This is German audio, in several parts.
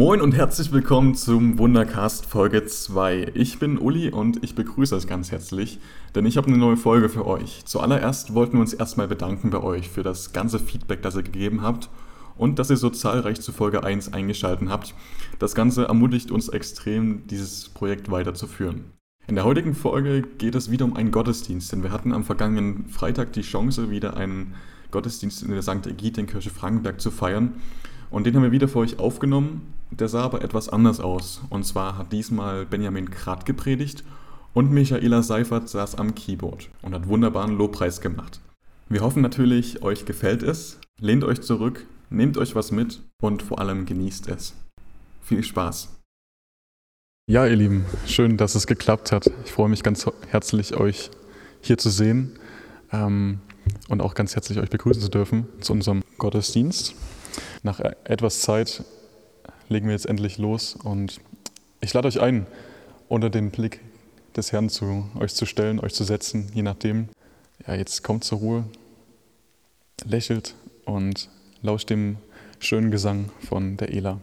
Moin und herzlich willkommen zum Wundercast Folge 2. Ich bin Uli und ich begrüße euch ganz herzlich, denn ich habe eine neue Folge für euch. Zuallererst wollten wir uns erstmal bedanken bei euch für das ganze Feedback, das ihr gegeben habt und dass ihr so zahlreich zu Folge 1 eingeschaltet habt. Das Ganze ermutigt uns extrem, dieses Projekt weiterzuführen. In der heutigen Folge geht es wieder um einen Gottesdienst, denn wir hatten am vergangenen Freitag die Chance, wieder einen Gottesdienst in der St. Ägidienkirche Frankenberg zu feiern. Und den haben wir wieder für euch aufgenommen. Der sah aber etwas anders aus. Und zwar hat diesmal Benjamin Krat gepredigt und Michaela Seifert saß am Keyboard und hat wunderbaren Lobpreis gemacht. Wir hoffen natürlich, euch gefällt es. Lehnt euch zurück, nehmt euch was mit und vor allem genießt es. Viel Spaß! Ja, ihr Lieben, schön, dass es geklappt hat. Ich freue mich ganz herzlich, euch hier zu sehen ähm, und auch ganz herzlich euch begrüßen zu dürfen zu unserem Gottesdienst. Nach e-, etwas Zeit legen wir jetzt endlich los und ich lade euch ein, unter den Blick des Herrn zu euch zu stellen, euch zu setzen, je nachdem. Ja, jetzt kommt zur Ruhe, lächelt und lauscht dem schönen Gesang von der Ela.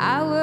I will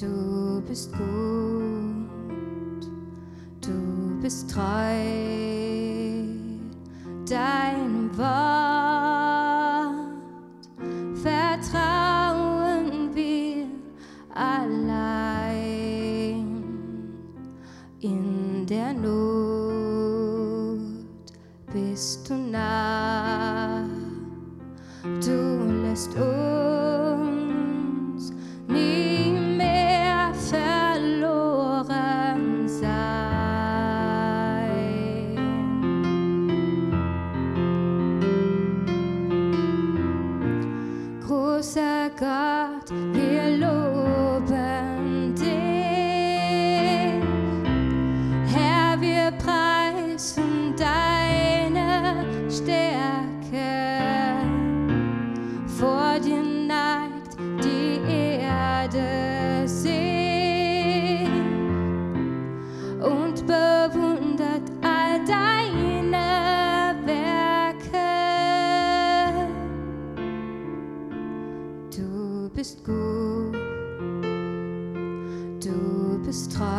Du bist gut, du bist treu. Dein bist gut, du bist treu.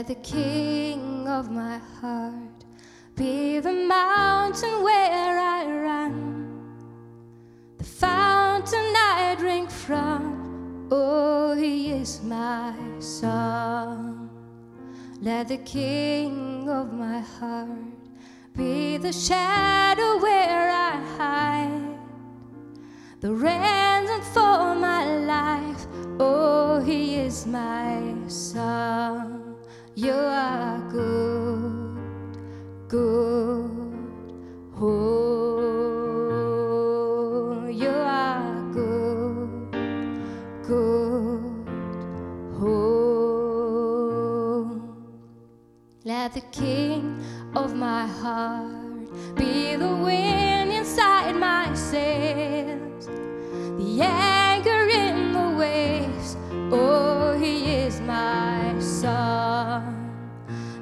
Let the king of my heart be the mountain where I run, the fountain I drink from. Oh, he is my song. Let the king of my heart be the shadow where I hide, the ransom for my life. Oh, he is my song. You are good, good. Oh, you are good, good. Oh, let the king of my heart be the wind inside my sails, the anchor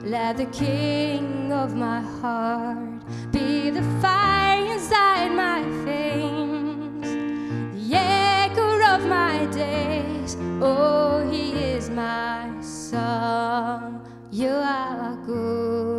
Let the king of my heart be the fire inside my veins, the echo of my days. Oh, he is my song. You are good,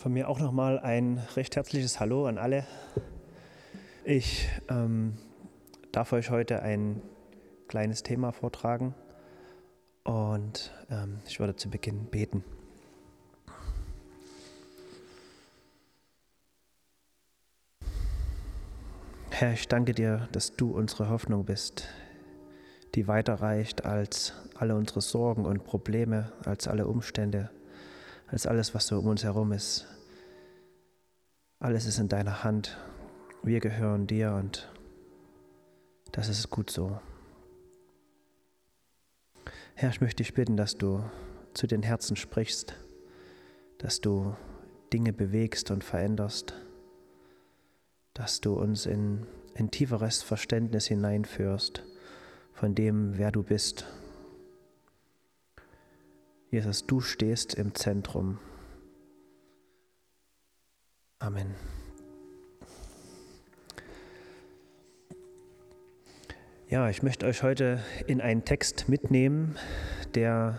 Von mir auch nochmal ein recht herzliches Hallo an alle. Ich ähm, darf euch heute ein kleines Thema vortragen und ähm, ich würde zu Beginn beten. Herr, ich danke dir, dass du unsere Hoffnung bist, die weiter reicht als alle unsere Sorgen und Probleme, als alle Umstände, als alles, was so um uns herum ist. Alles ist in deiner Hand. Wir gehören dir und das ist gut so. Herr, ich möchte dich bitten, dass du zu den Herzen sprichst, dass du Dinge bewegst und veränderst, dass du uns in ein tieferes Verständnis hineinführst von dem, wer du bist. Jesus, du stehst im Zentrum. Amen. Ja, ich möchte euch heute in einen Text mitnehmen, der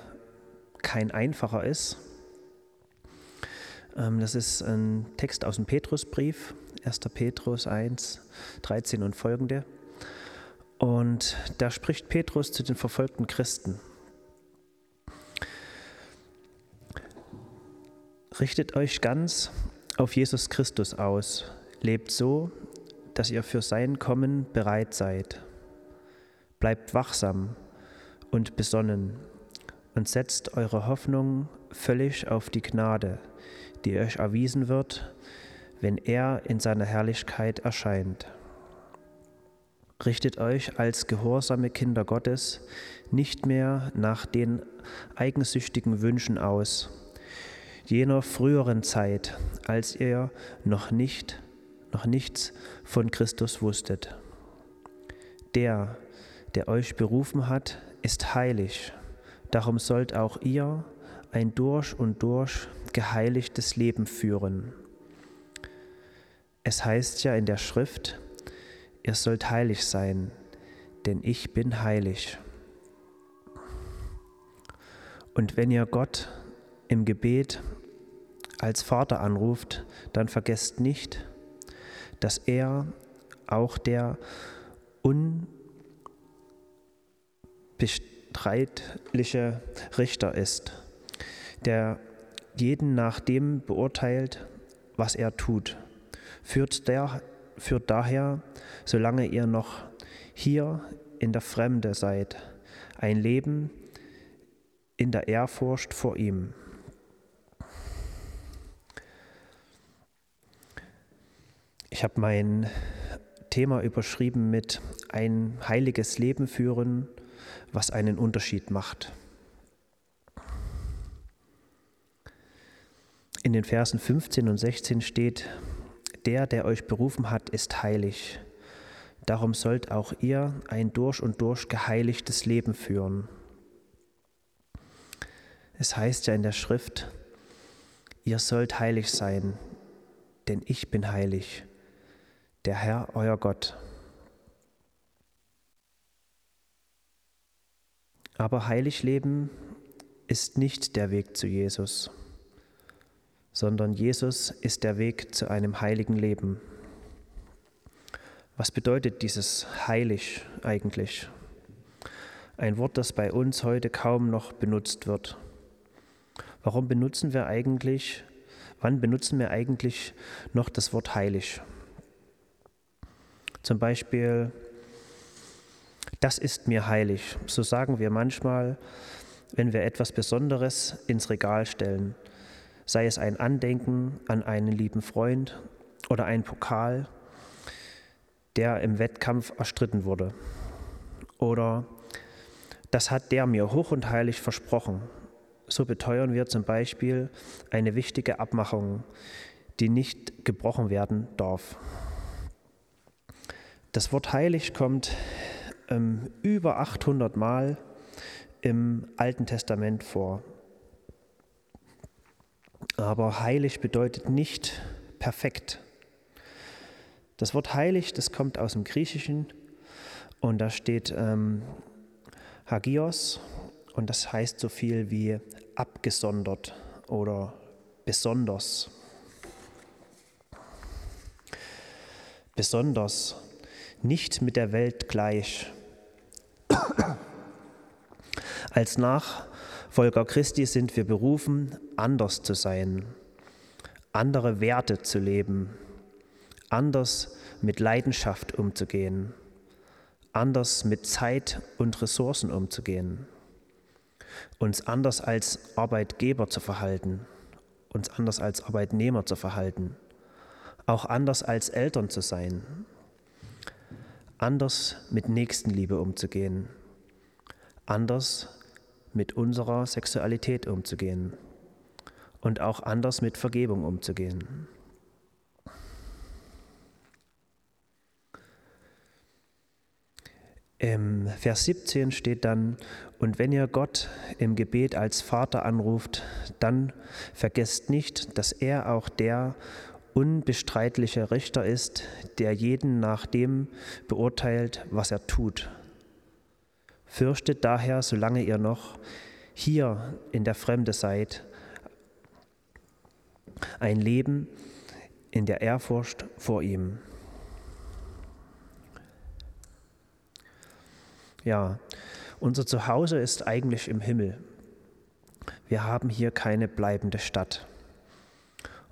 kein einfacher ist. Ähm, das ist ein Text aus dem Petrusbrief, 1. Petrus 1, 13 und folgende. Und da spricht Petrus zu den verfolgten Christen. Richtet euch ganz auf Jesus Christus aus, lebt so, dass ihr für sein Kommen bereit seid. Bleibt wachsam und besonnen und setzt eure Hoffnung völlig auf die Gnade, die euch erwiesen wird, wenn er in seiner Herrlichkeit erscheint. Richtet euch als gehorsame Kinder Gottes nicht mehr nach den eigensüchtigen Wünschen aus, jener früheren Zeit, als ihr noch nicht, noch nichts von Christus wusstet. Der, der euch berufen hat, ist heilig. Darum sollt auch ihr ein durch und durch geheiligtes Leben führen. Es heißt ja in der Schrift, ihr sollt heilig sein, denn ich bin heilig. Und wenn ihr Gott im Gebet als Vater anruft, dann vergesst nicht, dass er auch der un bestreitliche Richter ist, der jeden nach dem beurteilt, was er tut. Führt, der, führt daher, solange ihr noch hier in der Fremde seid, ein Leben in der Ehrfurcht vor ihm. Ich habe mein Thema überschrieben mit ein heiliges Leben führen was einen Unterschied macht. In den Versen 15 und 16 steht, der, der euch berufen hat, ist heilig. Darum sollt auch ihr ein durch und durch geheiligtes Leben führen. Es heißt ja in der Schrift, ihr sollt heilig sein, denn ich bin heilig, der Herr euer Gott. Aber heilig leben ist nicht der Weg zu Jesus, sondern Jesus ist der Weg zu einem heiligen Leben. Was bedeutet dieses heilig eigentlich? Ein Wort, das bei uns heute kaum noch benutzt wird. Warum benutzen wir eigentlich, wann benutzen wir eigentlich noch das Wort heilig? Zum Beispiel das ist mir heilig. So sagen wir manchmal, wenn wir etwas Besonderes ins Regal stellen, sei es ein Andenken an einen lieben Freund oder ein Pokal, der im Wettkampf erstritten wurde. Oder das hat der mir hoch und heilig versprochen. So beteuern wir zum Beispiel eine wichtige Abmachung, die nicht gebrochen werden darf. Das Wort heilig kommt ähm, über 800 Mal im Alten Testament vor. Aber heilig bedeutet nicht perfekt. Das Wort heilig, das kommt aus dem Griechischen und da steht ähm, Hagios und das heißt so viel wie abgesondert oder besonders. Besonders, nicht mit der Welt gleich. Als Nachfolger Christi sind wir berufen, anders zu sein, andere Werte zu leben, anders mit Leidenschaft umzugehen, anders mit Zeit und Ressourcen umzugehen, uns anders als Arbeitgeber zu verhalten, uns anders als Arbeitnehmer zu verhalten, auch anders als Eltern zu sein, anders mit Nächstenliebe umzugehen, anders mit unserer Sexualität umzugehen, und auch anders mit Vergebung umzugehen. Im Vers 17 steht dann, und wenn ihr Gott im Gebet als Vater anruft, dann vergesst nicht, dass er auch der unbestreitliche Richter ist, der jeden nach dem beurteilt, was er tut. Fürchtet daher, solange ihr noch hier in der Fremde seid, ein Leben in der Ehrfurcht vor ihm. Ja, unser Zuhause ist eigentlich im Himmel. Wir haben hier keine bleibende Stadt.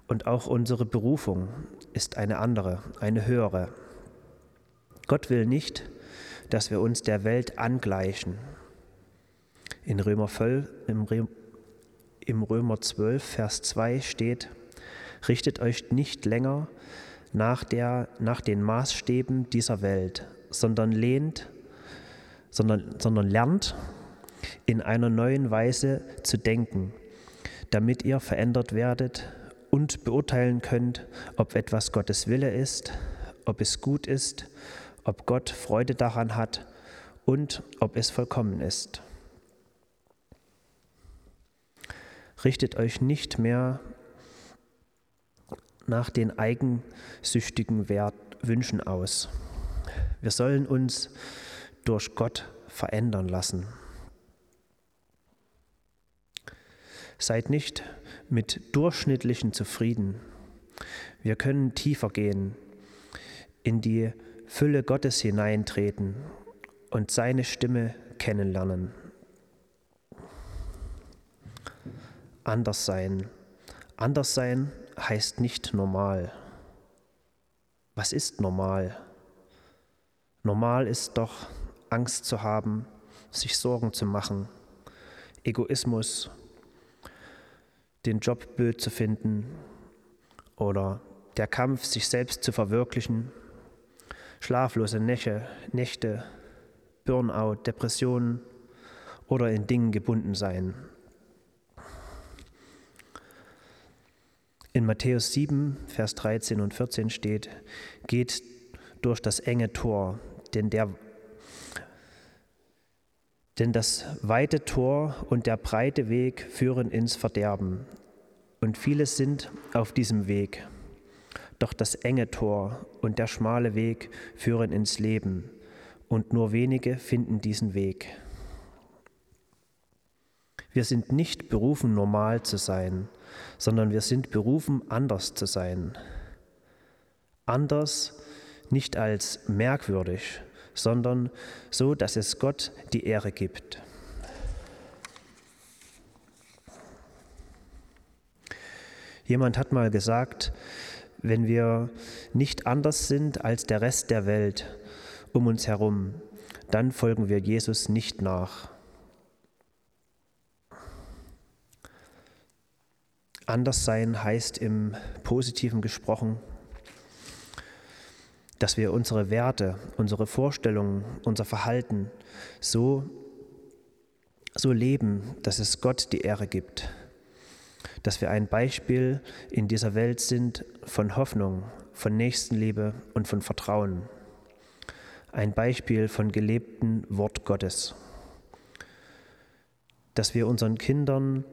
Und auch unsere Berufung ist eine andere, eine höhere. Gott will nicht, dass wir uns der Welt angleichen. In Römer, 12, im Römer 12, Vers 2 steht, richtet euch nicht länger nach, der, nach den Maßstäben dieser Welt, sondern lehnt, sondern, sondern lernt in einer neuen Weise zu denken, damit ihr verändert werdet und beurteilen könnt, ob etwas Gottes Wille ist, ob es gut ist, ob Gott Freude daran hat und ob es vollkommen ist. Richtet euch nicht mehr nach den eigensüchtigen Wert Wünschen aus. Wir sollen uns durch Gott verändern lassen. Seid nicht mit Durchschnittlichen zufrieden. Wir können tiefer gehen, in die Fülle Gottes hineintreten und seine Stimme kennenlernen. Anders sein. Anders sein heißt nicht normal. Was ist normal? Normal ist doch Angst zu haben, sich Sorgen zu machen, Egoismus, den Job blöd zu finden oder der Kampf, sich selbst zu verwirklichen, schlaflose Nächte, Nächte Burnout, Depressionen oder in Dingen gebunden sein. In Matthäus 7, Vers 13 und 14 steht, geht durch das enge Tor, denn, der, denn das weite Tor und der breite Weg führen ins Verderben. Und viele sind auf diesem Weg. Doch das enge Tor und der schmale Weg führen ins Leben, und nur wenige finden diesen Weg. Wir sind nicht berufen, normal zu sein, sondern wir sind berufen, anders zu sein. Anders nicht als merkwürdig, sondern so, dass es Gott die Ehre gibt. Jemand hat mal gesagt, wenn wir nicht anders sind als der Rest der Welt um uns herum, dann folgen wir Jesus nicht nach. Anders sein heißt im positiven gesprochen, dass wir unsere Werte, unsere Vorstellungen, unser Verhalten so, so leben, dass es Gott die Ehre gibt. Dass wir ein Beispiel in dieser Welt sind von Hoffnung, von Nächstenliebe und von Vertrauen. Ein Beispiel von gelebtem Wort Gottes. Dass wir unseren Kindern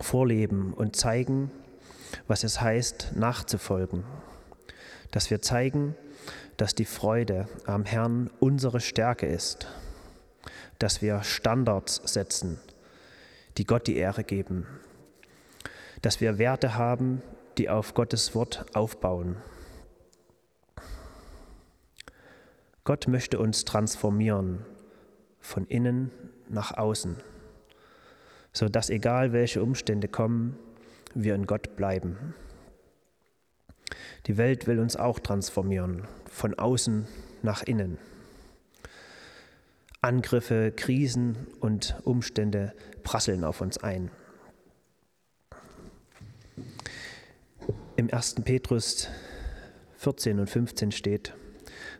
vorleben und zeigen, was es heißt, nachzufolgen. Dass wir zeigen, dass die Freude am Herrn unsere Stärke ist. Dass wir Standards setzen, die Gott die Ehre geben. Dass wir Werte haben, die auf Gottes Wort aufbauen. Gott möchte uns transformieren, von innen nach außen sodass egal welche Umstände kommen, wir in Gott bleiben. Die Welt will uns auch transformieren, von außen nach innen. Angriffe, Krisen und Umstände prasseln auf uns ein. Im 1. Petrus 14 und 15 steht,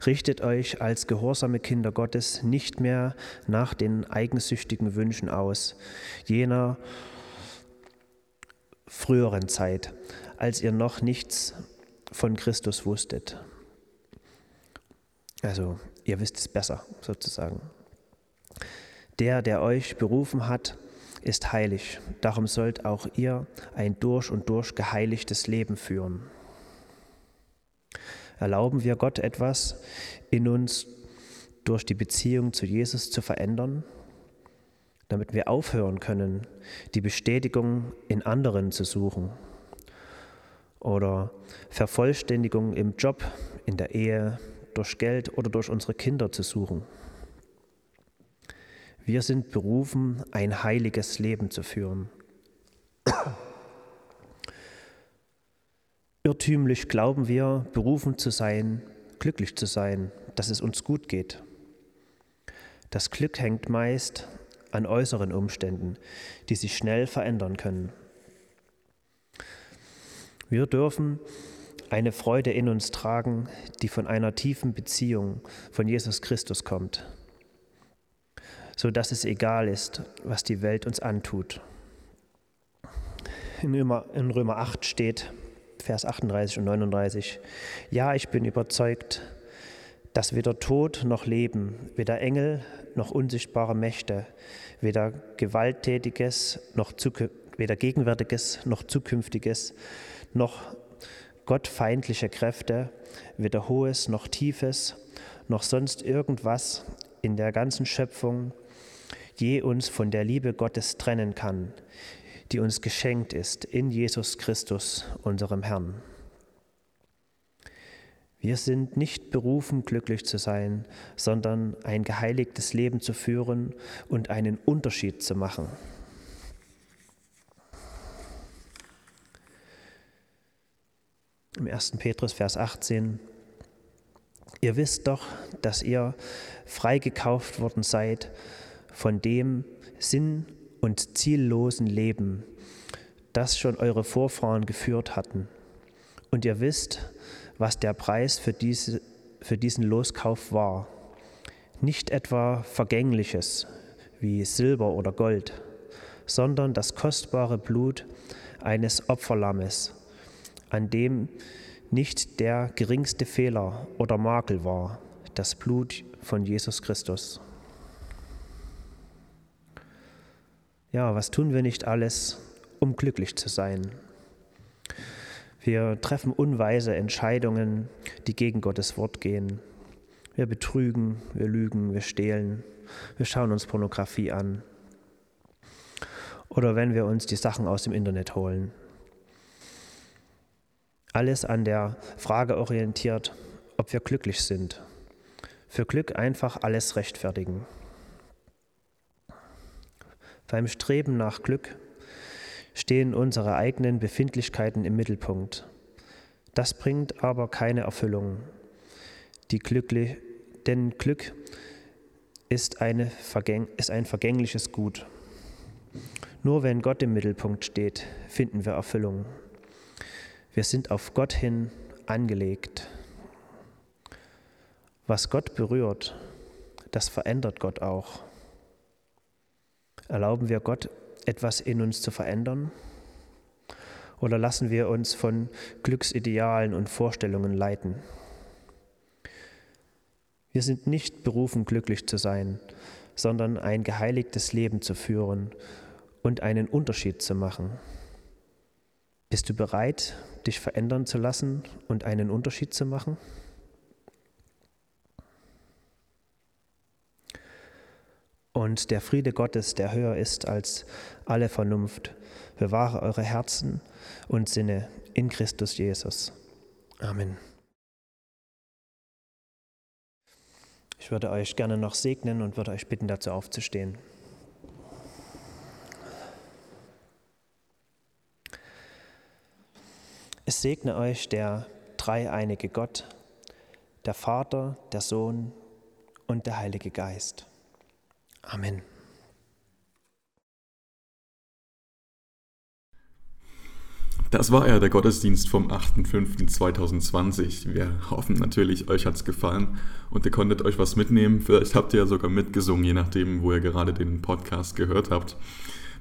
Richtet euch als gehorsame Kinder Gottes nicht mehr nach den eigensüchtigen Wünschen aus, jener früheren Zeit, als ihr noch nichts von Christus wusstet. Also ihr wisst es besser sozusagen. Der, der euch berufen hat, ist heilig. Darum sollt auch ihr ein durch und durch geheiligtes Leben führen. Erlauben wir Gott etwas in uns durch die Beziehung zu Jesus zu verändern, damit wir aufhören können, die Bestätigung in anderen zu suchen oder Vervollständigung im Job, in der Ehe, durch Geld oder durch unsere Kinder zu suchen. Wir sind berufen, ein heiliges Leben zu führen. Irrtümlich glauben wir, berufen zu sein, glücklich zu sein, dass es uns gut geht. Das Glück hängt meist an äußeren Umständen, die sich schnell verändern können. Wir dürfen eine Freude in uns tragen, die von einer tiefen Beziehung von Jesus Christus kommt, so dass es egal ist, was die Welt uns antut. In Römer, in Römer 8 steht, Vers 38 und 39, ja, ich bin überzeugt, dass weder Tod noch Leben, weder Engel noch unsichtbare Mächte, weder Gewalttätiges noch weder Gegenwärtiges noch Zukünftiges, noch gottfeindliche Kräfte, weder Hohes noch Tiefes, noch sonst irgendwas in der ganzen Schöpfung je uns von der Liebe Gottes trennen kann, die uns geschenkt ist in Jesus Christus, unserem Herrn. Wir sind nicht berufen, glücklich zu sein, sondern ein geheiligtes Leben zu führen und einen Unterschied zu machen. Im 1. Petrus, Vers 18. Ihr wisst doch, dass ihr freigekauft worden seid von dem sinn- und ziellosen Leben, das schon eure Vorfahren geführt hatten. Und ihr wisst, was der Preis für, diese, für diesen Loskauf war. Nicht etwa Vergängliches wie Silber oder Gold, sondern das kostbare Blut eines Opferlammes an dem nicht der geringste Fehler oder Makel war, das Blut von Jesus Christus. Ja, was tun wir nicht alles, um glücklich zu sein? Wir treffen unweise Entscheidungen, die gegen Gottes Wort gehen. Wir betrügen, wir lügen, wir stehlen, wir schauen uns Pornografie an. Oder wenn wir uns die Sachen aus dem Internet holen alles an der Frage orientiert, ob wir glücklich sind. Für Glück einfach alles rechtfertigen. Beim Streben nach Glück stehen unsere eigenen Befindlichkeiten im Mittelpunkt. Das bringt aber keine Erfüllung. Die Glückli denn Glück ist, Vergäng ist ein vergängliches Gut. Nur wenn Gott im Mittelpunkt steht, finden wir Erfüllung. Wir sind auf Gott hin angelegt. Was Gott berührt, das verändert Gott auch. Erlauben wir Gott, etwas in uns zu verändern? Oder lassen wir uns von Glücksidealen und Vorstellungen leiten? Wir sind nicht berufen, glücklich zu sein, sondern ein geheiligtes Leben zu führen und einen Unterschied zu machen. Bist du bereit, dich verändern zu lassen und einen Unterschied zu machen? Und der Friede Gottes, der höher ist als alle Vernunft, bewahre eure Herzen und Sinne in Christus Jesus. Amen. Ich würde euch gerne noch segnen und würde euch bitten, dazu aufzustehen. Es segne euch der dreieinige Gott, der Vater, der Sohn und der Heilige Geist. Amen. Das war ja der Gottesdienst vom 8.5.2020. Wir hoffen natürlich, euch hat es gefallen und ihr konntet euch was mitnehmen. Vielleicht habt ihr ja sogar mitgesungen, je nachdem, wo ihr gerade den Podcast gehört habt.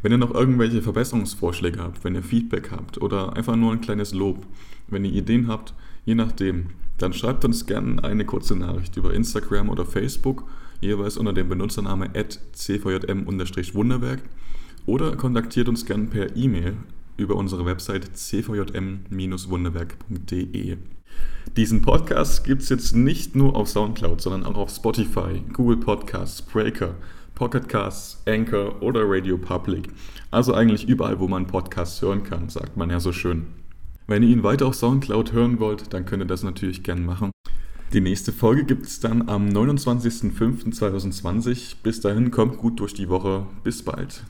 Wenn ihr noch irgendwelche Verbesserungsvorschläge habt, wenn ihr Feedback habt oder einfach nur ein kleines Lob, wenn ihr Ideen habt, je nachdem, dann schreibt uns gerne eine kurze Nachricht über Instagram oder Facebook, jeweils unter dem Benutzername cvjm-wunderwerk oder kontaktiert uns gerne per E-Mail über unsere Website cvjm-wunderwerk.de. Diesen Podcast gibt es jetzt nicht nur auf Soundcloud, sondern auch auf Spotify, Google Podcasts, Breaker, Pocketcasts, Anchor oder Radio Public. Also eigentlich überall, wo man Podcasts hören kann, sagt man ja so schön. Wenn ihr ihn weiter auf Soundcloud hören wollt, dann könnt ihr das natürlich gern machen. Die nächste Folge gibt es dann am 29.05.2020. Bis dahin kommt gut durch die Woche. Bis bald.